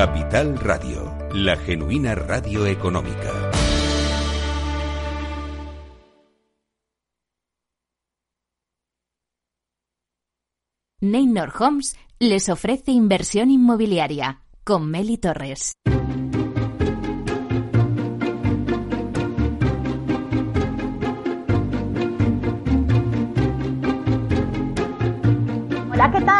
Capital Radio, la genuina radio económica. Neynor Homes les ofrece inversión inmobiliaria con Meli Torres. Hola, ¿qué tal?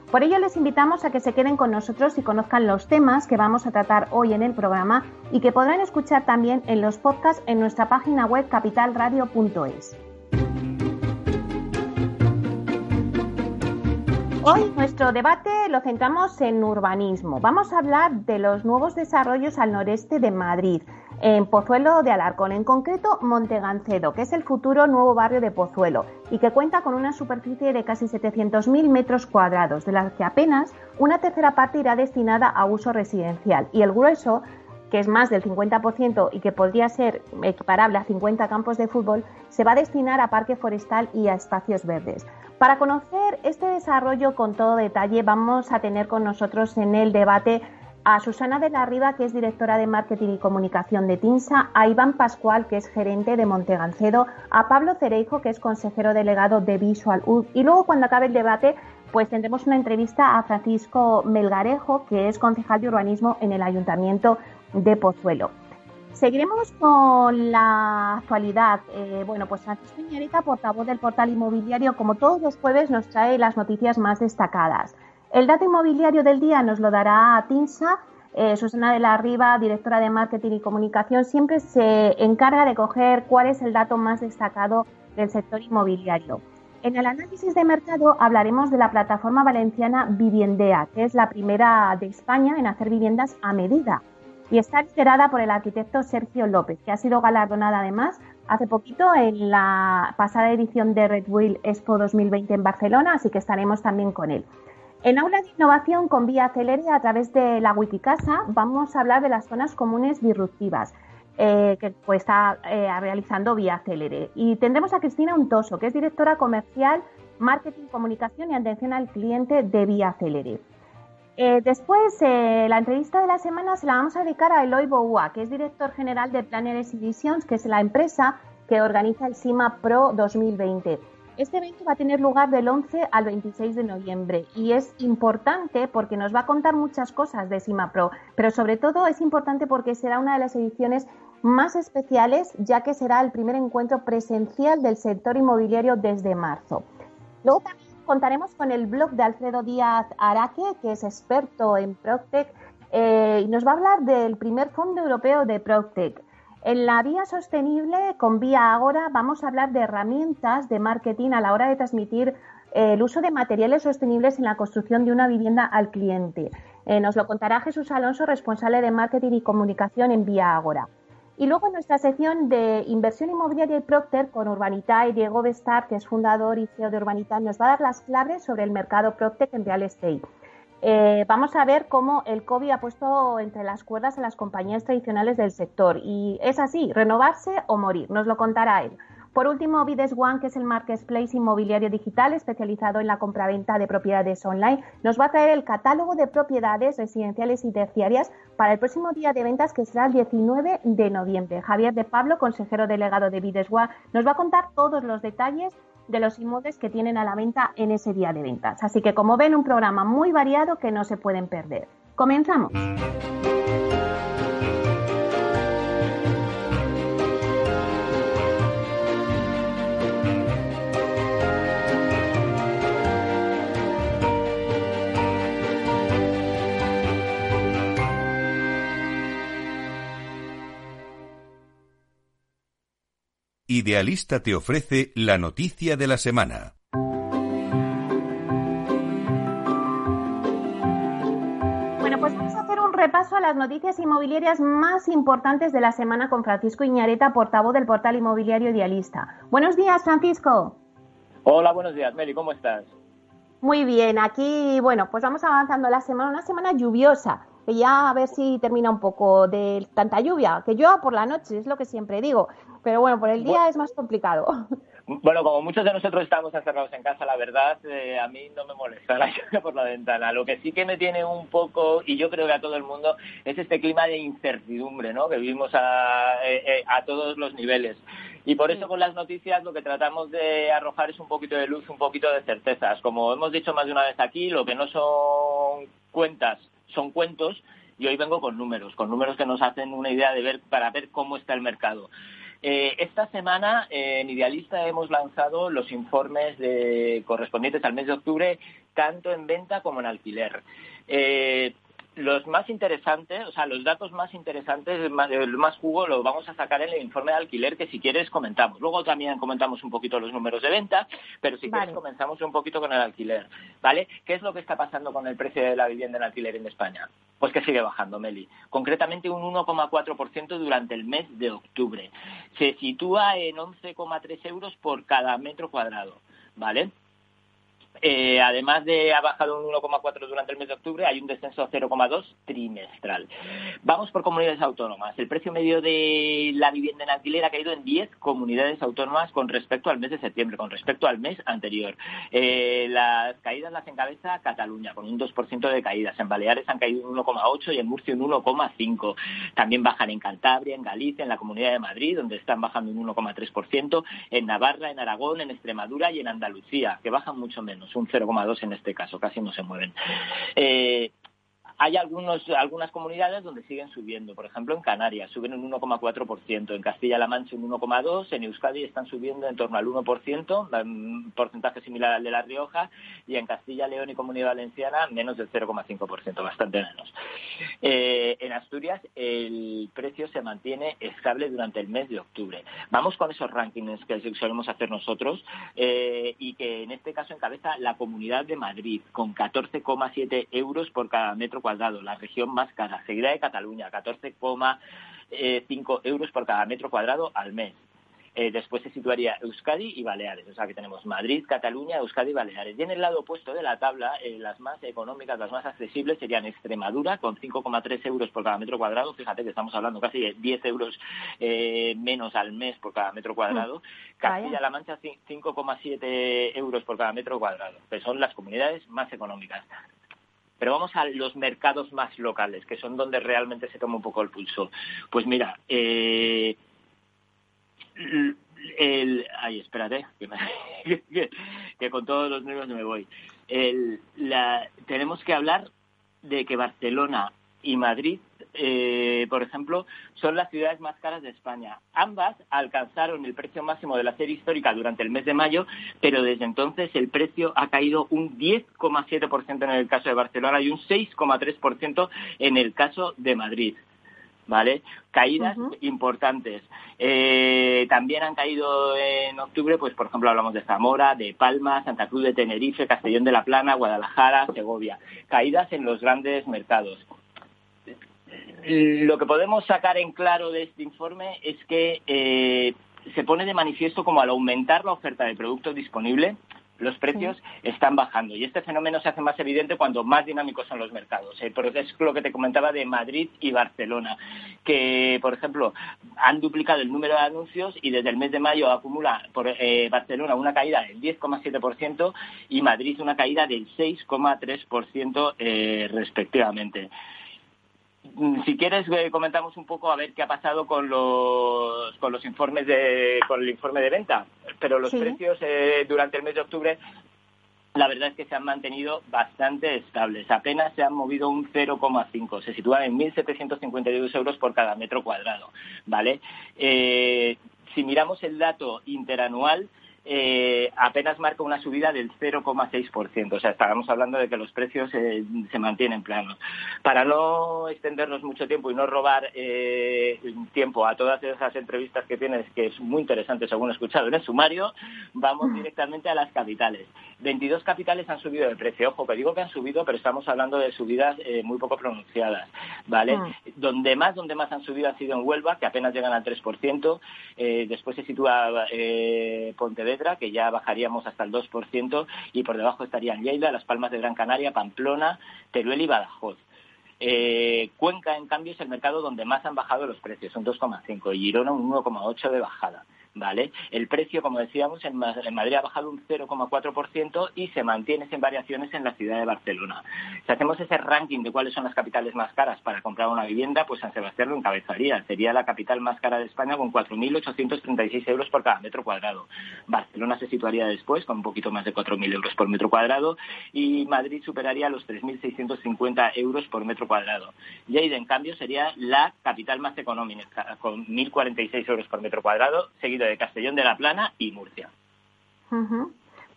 Por ello les invitamos a que se queden con nosotros y conozcan los temas que vamos a tratar hoy en el programa y que podrán escuchar también en los podcasts en nuestra página web capitalradio.es. Hoy nuestro debate lo centramos en urbanismo. Vamos a hablar de los nuevos desarrollos al noreste de Madrid, en Pozuelo de Alarcón, en concreto Montegancedo, que es el futuro nuevo barrio de Pozuelo y que cuenta con una superficie de casi 700.000 metros cuadrados, de las que apenas una tercera parte irá destinada a uso residencial y el grueso que es más del 50% y que podría ser equiparable a 50 campos de fútbol, se va a destinar a parque forestal y a espacios verdes. Para conocer este desarrollo con todo detalle, vamos a tener con nosotros en el debate a Susana de la Riva, que es directora de Marketing y Comunicación de TINSA, a Iván Pascual, que es gerente de Montegancedo, a Pablo Cereijo, que es consejero delegado de Visual U, y luego cuando acabe el debate, pues tendremos una entrevista a Francisco Melgarejo, que es concejal de urbanismo en el Ayuntamiento de Pozuelo. Seguiremos con la actualidad. Eh, bueno, pues Francisco Iñareta, portavoz del portal inmobiliario, como todos los jueves, nos trae las noticias más destacadas. El dato inmobiliario del día nos lo dará Tinsa. Eh, Susana de la Riva, directora de Marketing y Comunicación, siempre se encarga de coger cuál es el dato más destacado del sector inmobiliario. En el análisis de mercado hablaremos de la plataforma valenciana Viviendea, que es la primera de España en hacer viviendas a medida y está liderada por el arquitecto Sergio López, que ha sido galardonada además hace poquito en la pasada edición de Red Bull Expo 2020 en Barcelona, así que estaremos también con él. En Aula de Innovación con Vía Celere, a través de la Wikicasa, vamos a hablar de las zonas comunes disruptivas. Eh, que pues, está eh, realizando Vía Celere. Y tendremos a Cristina Untoso, que es directora comercial, marketing, comunicación y atención al cliente de Vía Celere. Eh, después, la entrevista de la semana se la vamos a dedicar a Eloy Boua, que es director general de Planners Editions, que es la empresa que organiza el SIMA Pro 2020. Este evento va a tener lugar del 11 al 26 de noviembre y es importante porque nos va a contar muchas cosas de SIMA Pro, pero sobre todo es importante porque será una de las ediciones más especiales ya que será el primer encuentro presencial del sector inmobiliario desde marzo. Luego también contaremos con el blog de Alfredo Díaz Araque, que es experto en Proctec, eh, y nos va a hablar del primer fondo europeo de Proctec. En la vía sostenible, con Vía Agora, vamos a hablar de herramientas de marketing a la hora de transmitir eh, el uso de materiales sostenibles en la construcción de una vivienda al cliente. Eh, nos lo contará Jesús Alonso, responsable de marketing y comunicación en Vía Agora. Y luego en nuestra sección de inversión inmobiliaria y Procter con Urbanita y Diego Bestar, que es fundador y CEO de Urbanita, nos va a dar las claves sobre el mercado Procter en real estate. Eh, vamos a ver cómo el COVID ha puesto entre las cuerdas a las compañías tradicionales del sector. Y es así, renovarse o morir. Nos lo contará él. Por último, Vides One, que es el marketplace inmobiliario digital especializado en la compraventa de propiedades online, nos va a traer el catálogo de propiedades residenciales y terciarias para el próximo día de ventas que será el 19 de noviembre. Javier de Pablo, consejero delegado de Vides One, nos va a contar todos los detalles de los inmuebles que tienen a la venta en ese día de ventas. Así que como ven, un programa muy variado que no se pueden perder. Comenzamos. Idealista te ofrece la noticia de la semana. repaso a las noticias inmobiliarias más importantes de la semana con Francisco Iñareta, portavoz del portal inmobiliario Idealista. Buenos días, Francisco. Hola, buenos días, Meli, ¿cómo estás? Muy bien, aquí, bueno, pues vamos avanzando la semana, una semana lluviosa, que ya a ver si termina un poco de tanta lluvia, que llueva por la noche, es lo que siempre digo, pero bueno, por el día es más complicado. Bueno, como muchos de nosotros estamos encerrados en casa, la verdad, eh, a mí no me molesta la lluvia por la ventana. Lo que sí que me tiene un poco, y yo creo que a todo el mundo, es este clima de incertidumbre, ¿no? Que vivimos a, eh, eh, a todos los niveles. Y por eso con las noticias lo que tratamos de arrojar es un poquito de luz, un poquito de certezas. Como hemos dicho más de una vez aquí, lo que no son cuentas son cuentos y hoy vengo con números, con números que nos hacen una idea de ver para ver cómo está el mercado. Eh, esta semana en Idealista hemos lanzado los informes correspondientes al mes de octubre, tanto en venta como en alquiler. Eh, los más interesantes, o sea, los datos más interesantes, el más jugo, lo vamos a sacar en el informe de alquiler que si quieres comentamos. Luego también comentamos un poquito los números de venta, pero si quieres comenzamos un poquito con el alquiler, ¿vale? ¿Qué es lo que está pasando con el precio de la vivienda en alquiler en España? Pues que sigue bajando, Meli. Concretamente un 1,4% durante el mes de octubre. Se sitúa en 11,3 euros por cada metro cuadrado, ¿vale? Eh, además de ha bajado un 1,4 durante el mes de octubre, hay un descenso 0,2 trimestral. Vamos por comunidades autónomas. El precio medio de la vivienda en alquiler ha caído en 10 comunidades autónomas con respecto al mes de septiembre, con respecto al mes anterior. Eh, las caídas las encabeza Cataluña, con un 2% de caídas. En Baleares han caído un 1,8 y en Murcia un 1,5. También bajan en Cantabria, en Galicia, en la Comunidad de Madrid, donde están bajando un 1,3%, en Navarra, en Aragón, en Extremadura y en Andalucía, que bajan mucho menos un 0,2 en este caso, casi no se mueven. Eh, hay algunos, algunas comunidades donde siguen subiendo. Por ejemplo, en Canarias suben un 1,4%, en Castilla-La Mancha un 1,2%, en Euskadi están subiendo en torno al 1%, un porcentaje similar al de La Rioja, y en Castilla, León y Comunidad Valenciana menos del 0,5%, bastante menos. Eh, en Asturias el precio se mantiene estable durante el mes de octubre. Vamos con esos rankings que solemos hacer nosotros eh, y que en este caso encabeza la Comunidad de Madrid con 14,7 euros por cada metro cuadrado la región más cara, seguida de Cataluña, 14,5 euros por cada metro cuadrado al mes. Eh, después se situaría Euskadi y Baleares, o sea que tenemos Madrid, Cataluña, Euskadi y Baleares. Y en el lado opuesto de la tabla, eh, las más económicas, las más accesibles serían Extremadura con 5,3 euros por cada metro cuadrado, fíjate que estamos hablando casi de 10 euros eh, menos al mes por cada metro cuadrado, mm. Castilla-La Mancha 5,7 euros por cada metro cuadrado, que son las comunidades más económicas. Pero vamos a los mercados más locales, que son donde realmente se toma un poco el pulso. Pues mira, eh, el, ay, espérate, que, con todos los números me voy. tenemos que hablar de que Barcelona y Madrid eh, por ejemplo, son las ciudades más caras de España. Ambas alcanzaron el precio máximo de la serie histórica durante el mes de mayo, pero desde entonces el precio ha caído un 10,7% en el caso de Barcelona y un 6,3% en el caso de Madrid. ¿vale? Caídas importantes. Eh, también han caído en octubre, pues por ejemplo hablamos de Zamora, de Palma, Santa Cruz de Tenerife, Castellón de la Plana, Guadalajara, Segovia. Caídas en los grandes mercados lo que podemos sacar en claro de este informe es que eh, se pone de manifiesto como al aumentar la oferta de productos disponible, los precios están bajando. Y este fenómeno se hace más evidente cuando más dinámicos son los mercados. Eh, porque es lo que te comentaba de Madrid y Barcelona, que, por ejemplo, han duplicado el número de anuncios y desde el mes de mayo acumula por eh, Barcelona una caída del 10,7% y Madrid una caída del 6,3% eh, respectivamente. Mm, si quieres eh, comentamos un poco a ver qué ha pasado con los con los informes de con el informe de venta pero los precios eh, durante el mes de octubre la verdad es que se han mantenido bastante estables. Apenas se han movido un 0,5. Se sitúan en 1.752 euros por cada metro cuadrado. ¿vale? Eh, si miramos el dato interanual, eh, apenas marca una subida del 0,6%. O sea, estábamos hablando de que los precios eh, se mantienen planos. Para no extendernos mucho tiempo y no robar eh, tiempo a todas esas entrevistas que tienes, que es muy interesante según he escuchado en el sumario, vamos directamente a las capitales. 22 capitales han subido de precio. Ojo, que digo que han subido, pero estamos hablando de subidas muy poco pronunciadas, ¿vale? Mm. Donde más, donde más han subido ha sido en Huelva, que apenas llegan al 3%. después se sitúa Pontevedra que ya bajaríamos hasta el 2%, y por debajo estarían Lleida, Las Palmas de Gran Canaria, Pamplona, Teruel y Badajoz. Eh, Cuenca, en cambio, es el mercado donde más han bajado los precios, un 2,5, y Girona un 1,8 de bajada. ¿Vale? El precio, como decíamos, en Madrid ha bajado un 0,4% y se mantiene sin variaciones en la ciudad de Barcelona. Si hacemos ese ranking de cuáles son las capitales más caras para comprar una vivienda, pues San Sebastián lo encabezaría. Sería la capital más cara de España con 4.836 euros por cada metro cuadrado. Barcelona se situaría después con un poquito más de 4.000 euros por metro cuadrado y Madrid superaría los 3.650 euros por metro cuadrado. Lleida, en cambio, sería la capital más económica, con 1.046 euros por metro cuadrado, seguido de Castellón de la Plana y Murcia.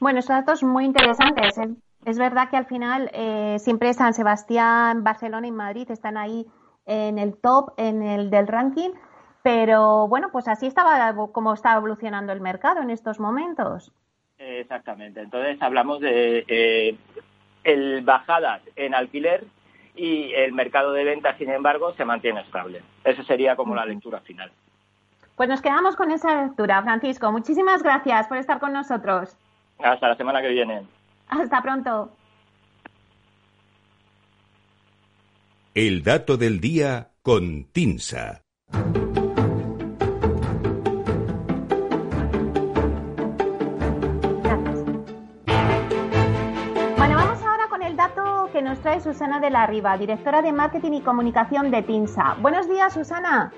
Bueno, estos datos muy interesantes. Es verdad que al final eh, siempre San Sebastián, Barcelona y Madrid están ahí en el top, en el del ranking, pero bueno, pues así estaba como estaba evolucionando el mercado en estos momentos. Exactamente. Entonces hablamos de eh, el bajadas en alquiler y el mercado de ventas, sin embargo, se mantiene estable. Esa sería como la lectura final. Pues nos quedamos con esa lectura, Francisco. Muchísimas gracias por estar con nosotros. Hasta la semana que viene. Hasta pronto. El dato del día con Tinsa. Bueno, vamos ahora con el dato que nos trae Susana de la Riva, directora de Marketing y Comunicación de Tinsa. Buenos días, Susana.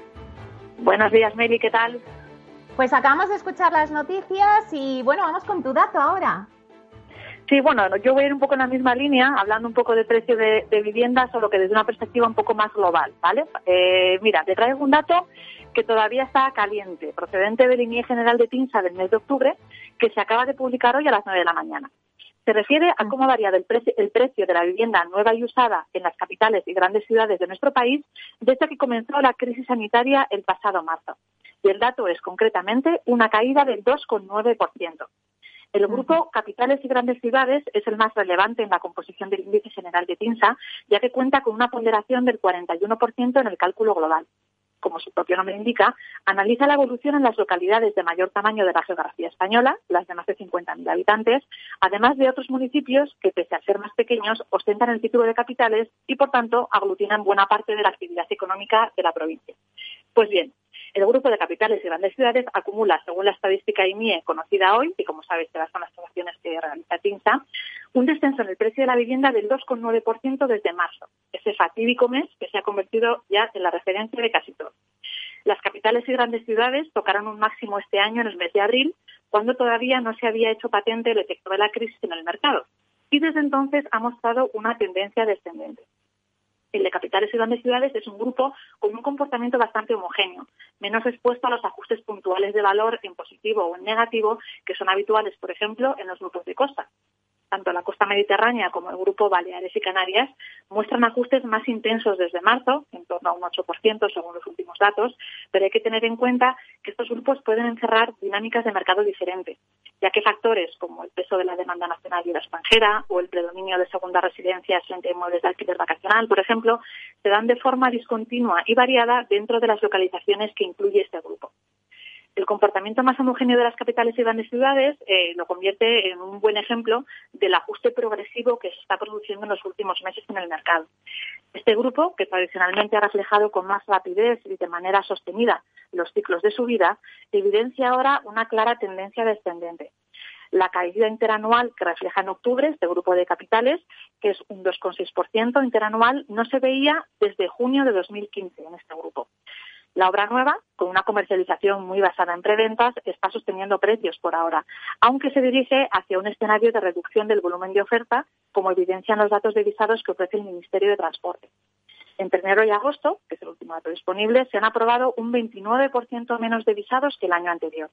Buenos días, Meli, ¿qué tal? Pues acabamos de escuchar las noticias y bueno, vamos con tu dato ahora. Sí, bueno, yo voy a ir un poco en la misma línea, hablando un poco de precio de, viviendas, solo que desde una perspectiva un poco más global, ¿vale? Eh, mira, te traigo un dato que todavía está caliente, procedente del INE General de TINSA del mes de octubre, que se acaba de publicar hoy a las 9 de la mañana. Se refiere a cómo ha variado el, precio de la vivienda nueva y usada en las capitales y grandes ciudades de nuestro país desde que comenzó la crisis sanitaria el pasado marzo. Y el dato es concretamente una caída del 2,9%. El grupo Capitales y Grandes Ciudades es el más relevante en la composición del índice general de TINSA, ya que cuenta con una ponderación del 41% en el cálculo global como su propio nombre indica, analiza la evolución en las localidades de mayor tamaño de la geografía española, las de más de 50.000 habitantes, además de otros municipios que, pese a ser más pequeños, ostentan el título de capitales y, por tanto, aglutinan buena parte de la actividad económica de la provincia. Pues bien, el grupo de capitales y grandes ciudades acumula, según la estadística IMIE conocida hoy, y como sabes, se son las estimaciones que realiza TINSA, un descenso en el precio de la vivienda del 2,9% desde marzo, ese fatídico mes que se ha convertido ya en la referencia de casi todo. Las capitales y grandes ciudades tocaron un máximo este año en el mes de abril, cuando todavía no se había hecho patente el efecto de la crisis en el mercado, y desde entonces ha mostrado una tendencia descendente el de capitales y grandes ciudades es un grupo con un comportamiento bastante homogéneo, menos expuesto a los ajustes puntuales de valor en positivo o en negativo que son habituales, por ejemplo, en los grupos de costa. Tanto la costa mediterránea como el grupo Baleares y Canarias muestran ajustes más intensos desde marzo, en torno a un 8% según los últimos datos, pero hay que tener en cuenta que estos grupos pueden encerrar dinámicas de mercado diferentes ya que factores como el peso de la demanda nacional y la extranjera o el predominio de segunda residencia frente a inmuebles de alquiler vacacional, por ejemplo, se dan de forma discontinua y variada dentro de las localizaciones que incluye este grupo. El comportamiento más homogéneo de las capitales y grandes ciudades eh, lo convierte en un buen ejemplo del ajuste progresivo que se está produciendo en los últimos meses en el mercado. Este grupo, que tradicionalmente ha reflejado con más rapidez y de manera sostenida los ciclos de subida, evidencia ahora una clara tendencia descendente. La caída interanual que refleja en octubre este grupo de capitales, que es un 2,6% interanual, no se veía desde junio de 2015 en este grupo. La obra nueva, con una comercialización muy basada en preventas, está sosteniendo precios por ahora, aunque se dirige hacia un escenario de reducción del volumen de oferta, como evidencian los datos de visados que ofrece el Ministerio de Transporte. Entre enero y agosto, que es el último dato disponible, se han aprobado un 29% menos de visados que el año anterior.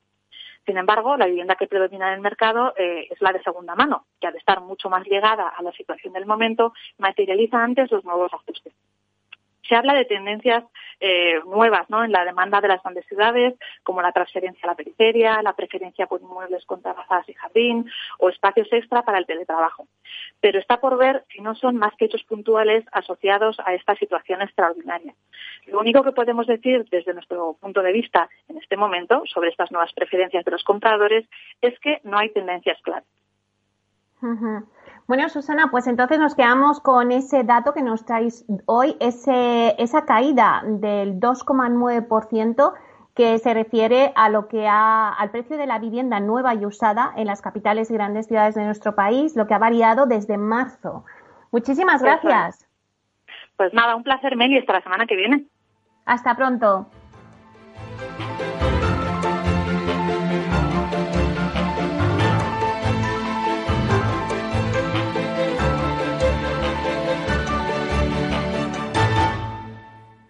Sin embargo, la vivienda que predomina en el mercado eh, es la de segunda mano, que al estar mucho más ligada a la situación del momento, materializa antes los nuevos ajustes se habla de tendencias eh, nuevas ¿no? en la demanda de las grandes ciudades, como la transferencia a la periferia, la preferencia por inmuebles con terrazas y jardín o espacios extra para el teletrabajo. Pero está por ver si no son más que hechos puntuales asociados a esta situación extraordinaria. Lo único que podemos decir desde nuestro punto de vista en este momento sobre estas nuevas preferencias de los compradores es que no hay tendencias claras. Bueno, Susana, pues entonces nos quedamos con ese dato que nos traéis hoy, ese, esa caída del 2,9% que se refiere a lo que ha, al precio de la vivienda nueva y usada en las capitales y grandes ciudades de nuestro país, lo que ha variado desde marzo. Muchísimas gracias. Pues nada, un placer, Meli, hasta la semana que viene. Hasta pronto.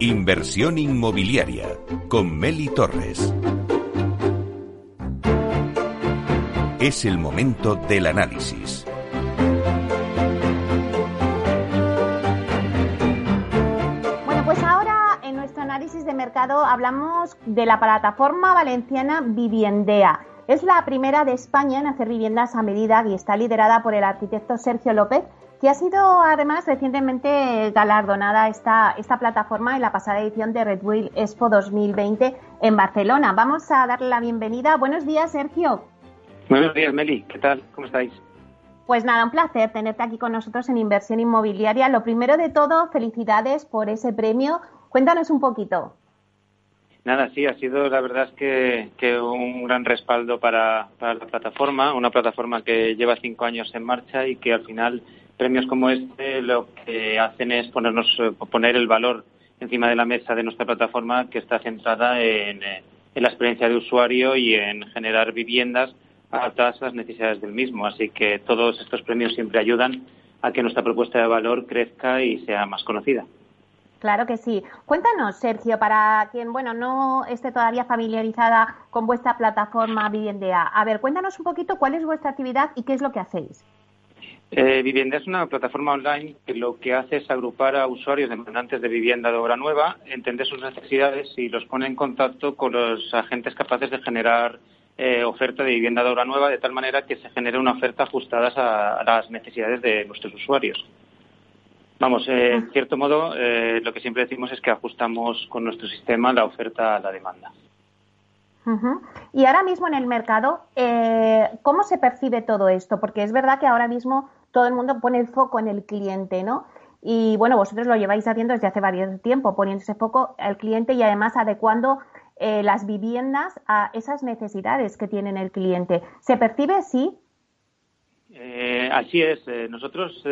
Inversión inmobiliaria con Meli Torres. Es el momento del análisis. Bueno, pues ahora en nuestro análisis de mercado hablamos de la plataforma valenciana Viviendea. Es la primera de España en hacer viviendas a medida y está liderada por el arquitecto Sergio López que ha sido además recientemente galardonada esta, esta plataforma en la pasada edición de Red Bull Expo 2020 en Barcelona. Vamos a darle la bienvenida. Buenos días, Sergio. Buenos días, Meli. ¿Qué tal? ¿Cómo estáis? Pues nada, un placer tenerte aquí con nosotros en Inversión Inmobiliaria. Lo primero de todo, felicidades por ese premio. Cuéntanos un poquito. Nada, sí, ha sido la verdad que, un gran respaldo para, para, la plataforma, una plataforma que lleva cinco años en marcha y que al final premios como este lo que hacen es ponernos eh, poner el valor encima de la mesa de nuestra plataforma que está centrada en, eh, en la experiencia de usuario y en generar viviendas adaptadas a las necesidades del mismo. Así que todos estos premios siempre ayudan a que nuestra propuesta de valor crezca y sea más conocida. Claro que sí. Cuéntanos, Sergio, para quien bueno no esté todavía familiarizada con vuestra plataforma Vivendea. A ver, cuéntanos un poquito cuál es vuestra actividad y qué es lo que hacéis. Eh, vivienda es una plataforma online que lo que hace es agrupar a usuarios demandantes de vivienda de obra nueva, entender sus necesidades y los pone en contacto con los agentes capaces de generar eh, oferta de vivienda de obra nueva de tal manera que se genere una oferta ajustada a, las necesidades de nuestros usuarios. Vamos, eh, en cierto modo, eh, lo que siempre decimos es que ajustamos con nuestro sistema la oferta a la demanda. Y ahora mismo en el mercado, eh, ¿cómo se percibe todo esto? Porque es verdad que ahora mismo todo el mundo pone el foco en el cliente, ¿no? Y bueno, vosotros lo lleváis haciendo desde hace varios tiempo, poniendo ese foco al cliente y además adecuando eh, las viviendas a esas necesidades que tiene el cliente. ¿Se percibe así? Eh, así es. Eh, nosotros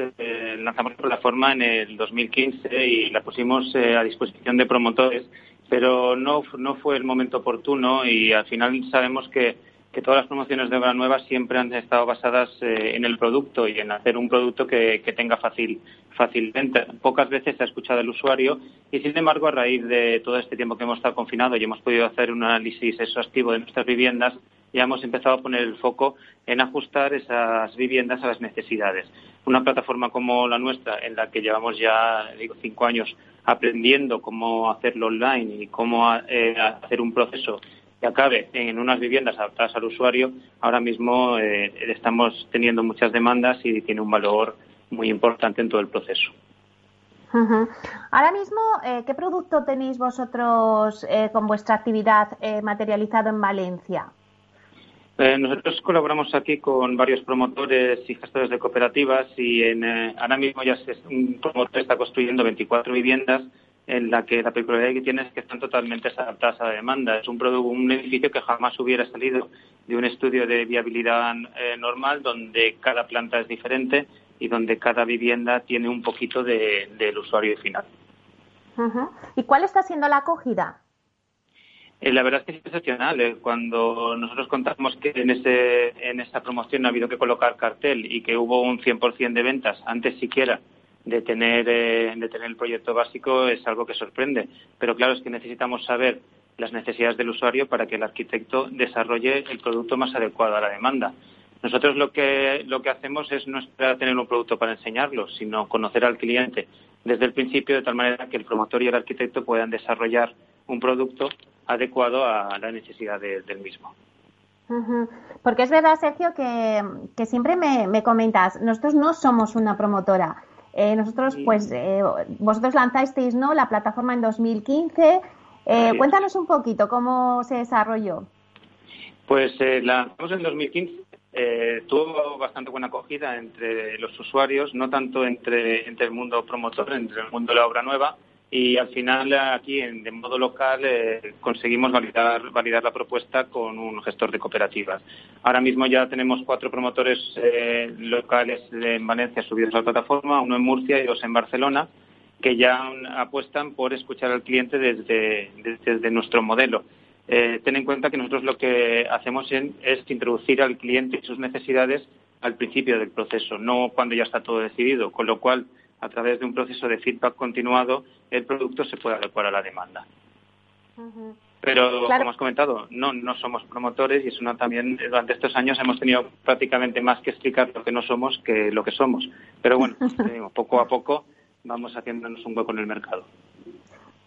lanzamos la plataforma en el 2015 y la pusimos a disposición de promotores, pero no, no fue el momento oportuno y al final sabemos que que todas las promociones de obra nueva siempre han estado basadas eh, en el producto y en hacer un producto que, tenga fácil, fácilmente. Pocas veces se ha escuchado el usuario y, sin embargo, a raíz de todo este tiempo que hemos estado confinados y hemos podido hacer un análisis exhaustivo de nuestras viviendas, ya hemos empezado a poner el foco en ajustar esas viviendas a las necesidades. Una plataforma como la nuestra, en la que llevamos ya digo, cinco años aprendiendo cómo hacerlo online y cómo eh, hacer un proceso que acabe en unas viviendas adaptadas al usuario, ahora mismo eh, estamos teniendo muchas demandas y tiene un valor muy importante en todo el proceso. Ahora mismo, eh, ¿qué producto tenéis vosotros eh, con vuestra actividad materializado en Valencia? Nosotros colaboramos aquí con varios promotores y gestores de cooperativas y en, ahora mismo ya se, un promotor está construyendo 24 viviendas en la que la peculiaridad que tiene es que están totalmente adaptadas a la demanda. Es un, producto, un edificio que jamás hubiera salido de un estudio de viabilidad eh, normal donde cada planta es diferente y donde cada vivienda tiene un poquito del usuario final. ¿Y cuál está siendo la acogida? Eh, la verdad es que es excepcional. Eh. Cuando nosotros contamos que en, ese, en esa promoción ha habido que colocar cartel y que hubo un 100% de ventas antes siquiera de tener, de tener el proyecto básico, es algo que sorprende. Pero claro, es que necesitamos saber las necesidades del usuario para que el arquitecto desarrolle el producto más adecuado a la demanda. Nosotros lo que, lo que hacemos es no esperar a tener un producto para enseñarlo, sino conocer al cliente desde el principio de tal manera que el promotor y el arquitecto puedan desarrollar un producto adecuado a la necesidad del mismo. Porque es verdad, Sergio, que, siempre me, comentas, nosotros no somos una promotora. Eh, nosotros, pues, eh, vosotros lanzasteis ¿no? la plataforma en 2015 eh, cuéntanos un poquito cómo se desarrolló. Pues eh, lanzamos en 2015. Eh, tuvo bastante buena acogida entre los usuarios, no tanto entre, entre el mundo promotor, entre el mundo de la obra nueva, y al final aquí en, de modo local eh, conseguimos validar, validar la propuesta con un gestor de cooperativas. Ahora mismo ya tenemos cuatro promotores locales en Valencia subidos a la plataforma, uno en Murcia y dos en Barcelona que ya apuestan por escuchar al cliente desde, desde, nuestro modelo. Eh, ten en cuenta que nosotros lo que hacemos es introducir al cliente y sus necesidades al principio del proceso, no cuando ya está todo decidido, con lo cual, a través de un proceso de feedback continuado, el producto se puede adecuar a la demanda. Pero, como has comentado, no, no somos promotores y es una también, durante estos años hemos tenido prácticamente más que explicar lo que no somos que lo que somos. Pero bueno, poco a poco vamos haciéndonos un hueco en el mercado.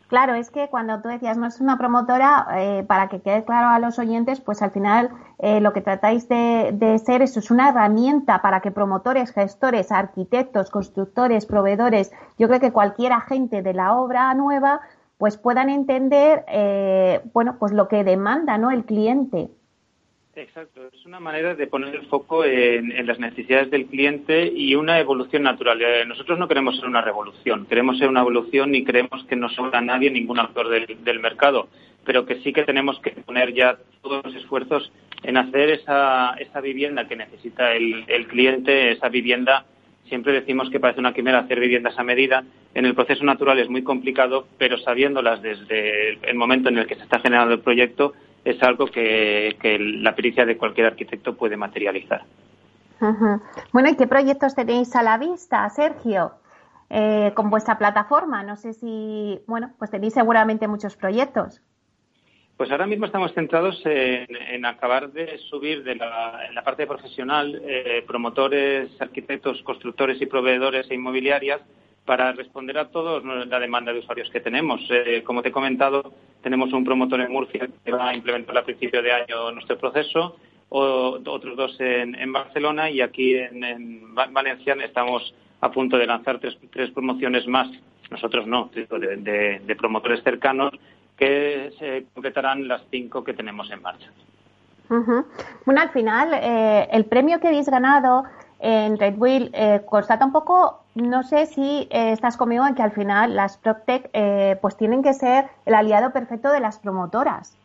Claro, es que cuando tú decías no es una promotora, eh, para que quede claro a los oyentes, pues al final eh, lo que tratáis de, de, ser eso es una herramienta para que promotores, gestores, arquitectos, constructores, proveedores, yo creo que cualquier agente de la obra nueva, pues puedan entender, eh, bueno, pues lo que demanda, ¿no? El cliente. Exacto, es una manera de poner el foco en, las necesidades del cliente y una evolución natural. Eh, nosotros no queremos ser una revolución, queremos ser una evolución y creemos que no sobra nadie, ningún actor del, mercado, pero que sí que tenemos que poner ya todos los esfuerzos en hacer esa, esa vivienda que necesita el, cliente, esa vivienda siempre decimos que parece una quimera hacer viviendas a medida. En el proceso natural es muy complicado, pero sabiéndolas desde el momento en el que se está generando el proyecto, es algo que, la pericia de cualquier arquitecto puede materializar. Bueno, ¿y qué proyectos tenéis a la vista, Sergio? Eh, con vuestra plataforma. No sé si, bueno, pues tenéis seguramente muchos proyectos. Pues ahora mismo estamos centrados en, acabar de subir de la, en la parte profesional eh, promotores, arquitectos, constructores y proveedores e inmobiliarias para responder a toda la demanda de usuarios que tenemos. Eh, como te he comentado, tenemos un promotor en Murcia que va a implementar a principio de año nuestro proceso, o, otros dos en, Barcelona y aquí en, Valencia estamos a punto de lanzar tres, promociones más, nosotros no, de, promotores cercanos que se completarán las cinco que tenemos en marcha. Bueno, al final, eh, el premio que habéis ganado en Red Wheel eh, constata un poco, no sé si eh, estás conmigo en que al final las PropTech eh, pues tienen que ser el aliado perfecto de las promotoras.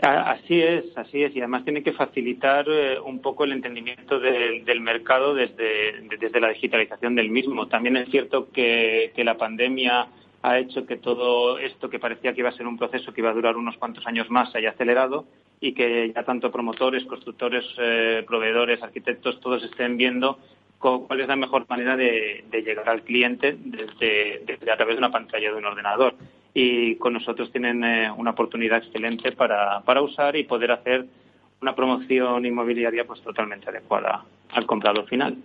Así es, así es, y además tienen que facilitar un poco el entendimiento del mercado desde, desde la digitalización del mismo. También es cierto que, que la pandemia ha hecho que todo esto que parecía que iba a ser un proceso que iba a durar unos cuantos años más se haya acelerado y que ya tanto promotores, constructores, eh, proveedores, arquitectos, todos estén viendo cuál es la mejor manera de, llegar al cliente desde, a través de una pantalla de un ordenador. Y con nosotros tienen eh, una oportunidad excelente para, para usar y poder hacer una promoción inmobiliaria pues totalmente adecuada al comprador final.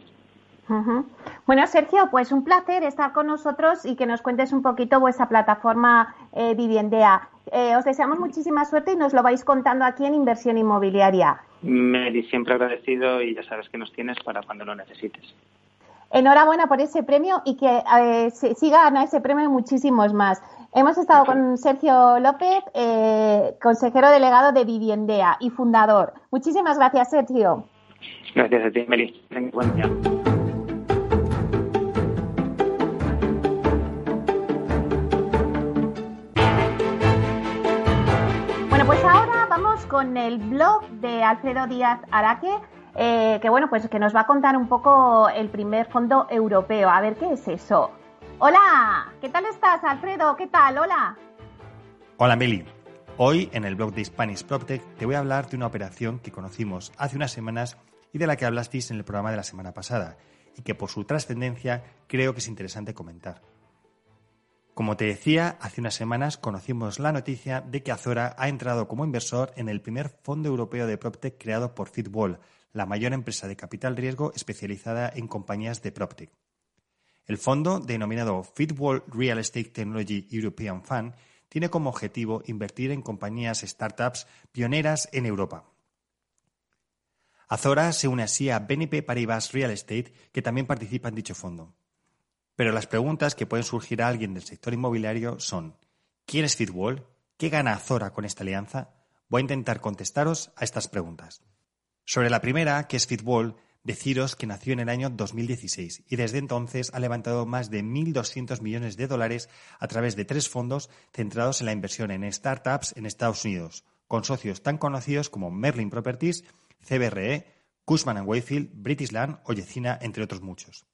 Bueno, Sergio, pues un placer estar con nosotros y que nos cuentes un poquito vuestra plataforma eh, Viviendea. Eh, os deseamos muchísima suerte y nos lo vais contando aquí en Inversión Inmobiliaria. Meli, siempre agradecido y ya sabes que nos tienes para cuando lo necesites. Enhorabuena por ese premio y que eh, sigan a ese premio muchísimos más. Hemos estado con Sergio López, eh, consejero delegado de Viviendea y fundador. Muchísimas gracias, Sergio. Gracias a ti, Meli. Buen día. Con el blog de Alfredo Díaz Araque, eh, que bueno, pues que nos va a contar un poco el primer fondo europeo. A ver, ¿qué es eso? Hola, ¿qué tal estás, Alfredo? ¿Qué tal? Hola. Hola, Meli. Hoy en el blog de Spanish PropTech te voy a hablar de una operación que conocimos hace unas semanas y de la que hablasteis en el programa de la semana pasada y que por su trascendencia creo que es interesante comentar. Como te decía, hace unas semanas conocimos la noticia de que Azora ha entrado como inversor en el primer fondo europeo de PropTech creado por Fitwall, la mayor empresa de capital riesgo especializada en compañías de PropTech. El fondo, denominado Fitwall Real Estate Technology European Fund, tiene como objetivo invertir en compañías startups pioneras en Europa. Azora se une así a BNP Paribas Real Estate, que también participa en dicho fondo. Pero las preguntas que pueden surgir a alguien del sector inmobiliario son ¿quién es Fitwall? ¿Qué gana Azora con esta alianza? Voy a intentar contestaros a estas preguntas. Sobre la primera, que es Fitwall, deciros que nació en el año 2016 y desde entonces ha levantado más de 1.200 millones de dólares a través de tres fondos centrados en la inversión en startups en Estados Unidos, con socios tan conocidos como Merlin Properties, CBRE, Cushman Wakefield, British Land o Yecina, entre otros muchos.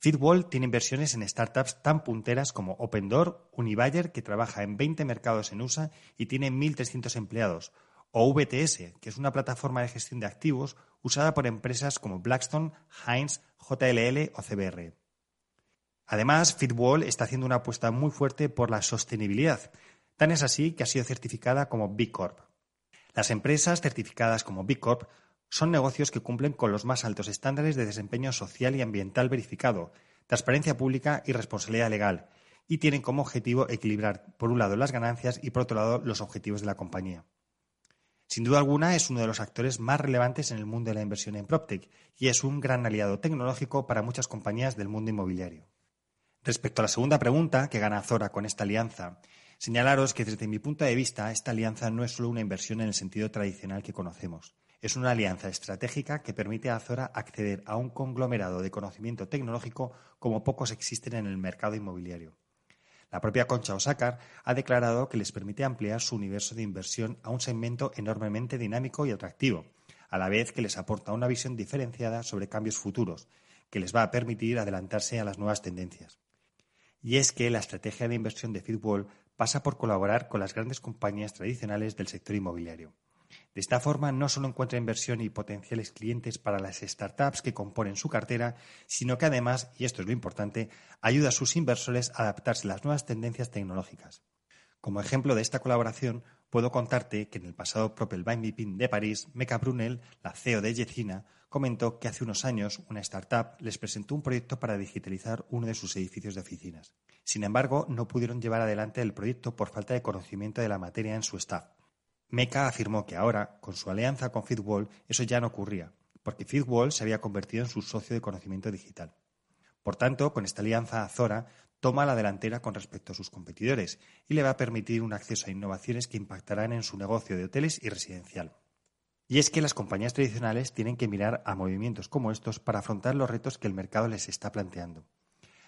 Fitwall tiene inversiones en startups tan punteras como Opendoor, Unibayer, que trabaja en 20 mercados en USA y tiene 1.300 empleados, o VTS, que es una plataforma de gestión de activos usada por empresas como Blackstone, Heinz, JLL o CBR. Además, Fitwall está haciendo una apuesta muy fuerte por la sostenibilidad. Tan es así que ha sido certificada como B Corp. Las empresas certificadas como B Corp son negocios que cumplen con los más altos estándares de desempeño social y ambiental verificado, transparencia pública y responsabilidad legal, y tienen como objetivo equilibrar, por un lado, las ganancias y, por otro lado, los objetivos de la compañía. Sin duda alguna, es uno de los actores más relevantes en el mundo de la inversión en PropTech y es un gran aliado tecnológico para muchas compañías del mundo inmobiliario. Respecto a la segunda pregunta, que gana Zora con esta alianza, señalaros que desde mi punto de vista esta alianza no es solo una inversión en el sentido tradicional que conocemos. Es una alianza estratégica que permite a Azora acceder a un conglomerado de conocimiento tecnológico como pocos existen en el mercado inmobiliario. La propia Concha Osakar ha declarado que les permite ampliar su universo de inversión a un segmento enormemente dinámico y atractivo, a la vez que les aporta una visión diferenciada sobre cambios futuros, que les va a permitir adelantarse a las nuevas tendencias. Y es que la estrategia de inversión de Fitwall pasa por colaborar con las grandes compañías tradicionales del sector inmobiliario. De esta forma, no solo encuentra inversión y potenciales clientes para las startups que componen su cartera, sino que además, y esto es lo importante, ayuda a sus inversores a adaptarse a las nuevas tendencias tecnológicas. Como ejemplo de esta colaboración, puedo contarte que en el pasado Propel Meeting de París, Meca Brunel, la CEO de Yecina, comentó que hace unos años una startup les presentó un proyecto para digitalizar uno de sus edificios de oficinas. Sin embargo, no pudieron llevar adelante el proyecto por falta de conocimiento de la materia en su staff. Meca afirmó que ahora, con su alianza con Fitwall, eso ya no ocurría, porque Fitwall se había convertido en su socio de conocimiento digital. Por tanto, con esta alianza, Zora toma la delantera con respecto a sus competidores y le va a permitir un acceso a innovaciones que impactarán en su negocio de hoteles y residencial. Y es que las compañías tradicionales tienen que mirar a movimientos como estos para afrontar los retos que el mercado les está planteando.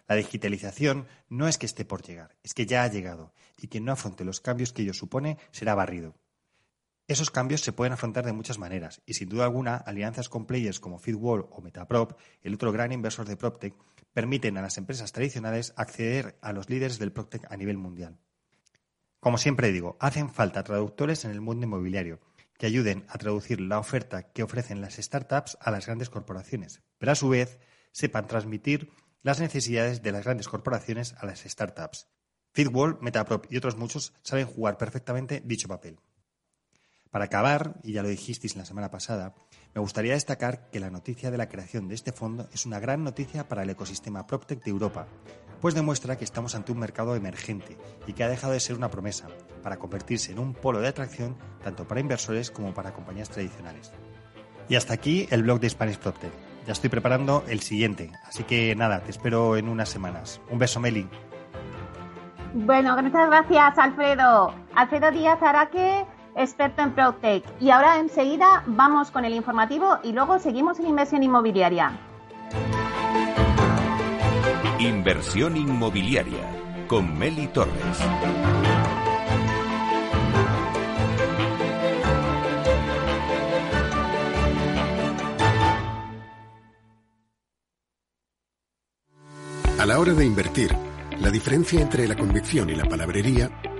La digitalización no es que esté por llegar, es que ya ha llegado, y quien no afronte los cambios que ello supone será barrido. Esos cambios se pueden afrontar de muchas maneras y sin duda alguna alianzas con players como Fitwall o Metaprop, el otro gran inversor de PropTech, permiten a las empresas tradicionales acceder a los líderes del PropTech a nivel mundial. Como siempre digo, hacen falta traductores en el mundo inmobiliario que ayuden a traducir la oferta que ofrecen las startups a las grandes corporaciones, pero a su vez sepan transmitir las necesidades de las grandes corporaciones a las startups. Fitwall, Metaprop y otros muchos saben jugar perfectamente dicho papel. Para acabar, y ya lo dijisteis la semana pasada, me gustaría destacar que la noticia de la creación de este fondo es una gran noticia para el ecosistema PropTech de Europa, pues demuestra que estamos ante un mercado emergente y que ha dejado de ser una promesa para convertirse en un polo de atracción tanto para inversores como para compañías tradicionales. Y hasta aquí el blog de Spanish PropTech. Ya estoy preparando el siguiente, así que nada, te espero en unas semanas. Un beso, Meli. Bueno, muchas gracias, Alfredo. Alfredo Díaz Araque experto en PropTech. Y ahora enseguida vamos con el informativo y luego seguimos en inversión inmobiliaria. Inversión inmobiliaria con Meli Torres. A la hora de invertir, la diferencia entre la convicción y la palabrería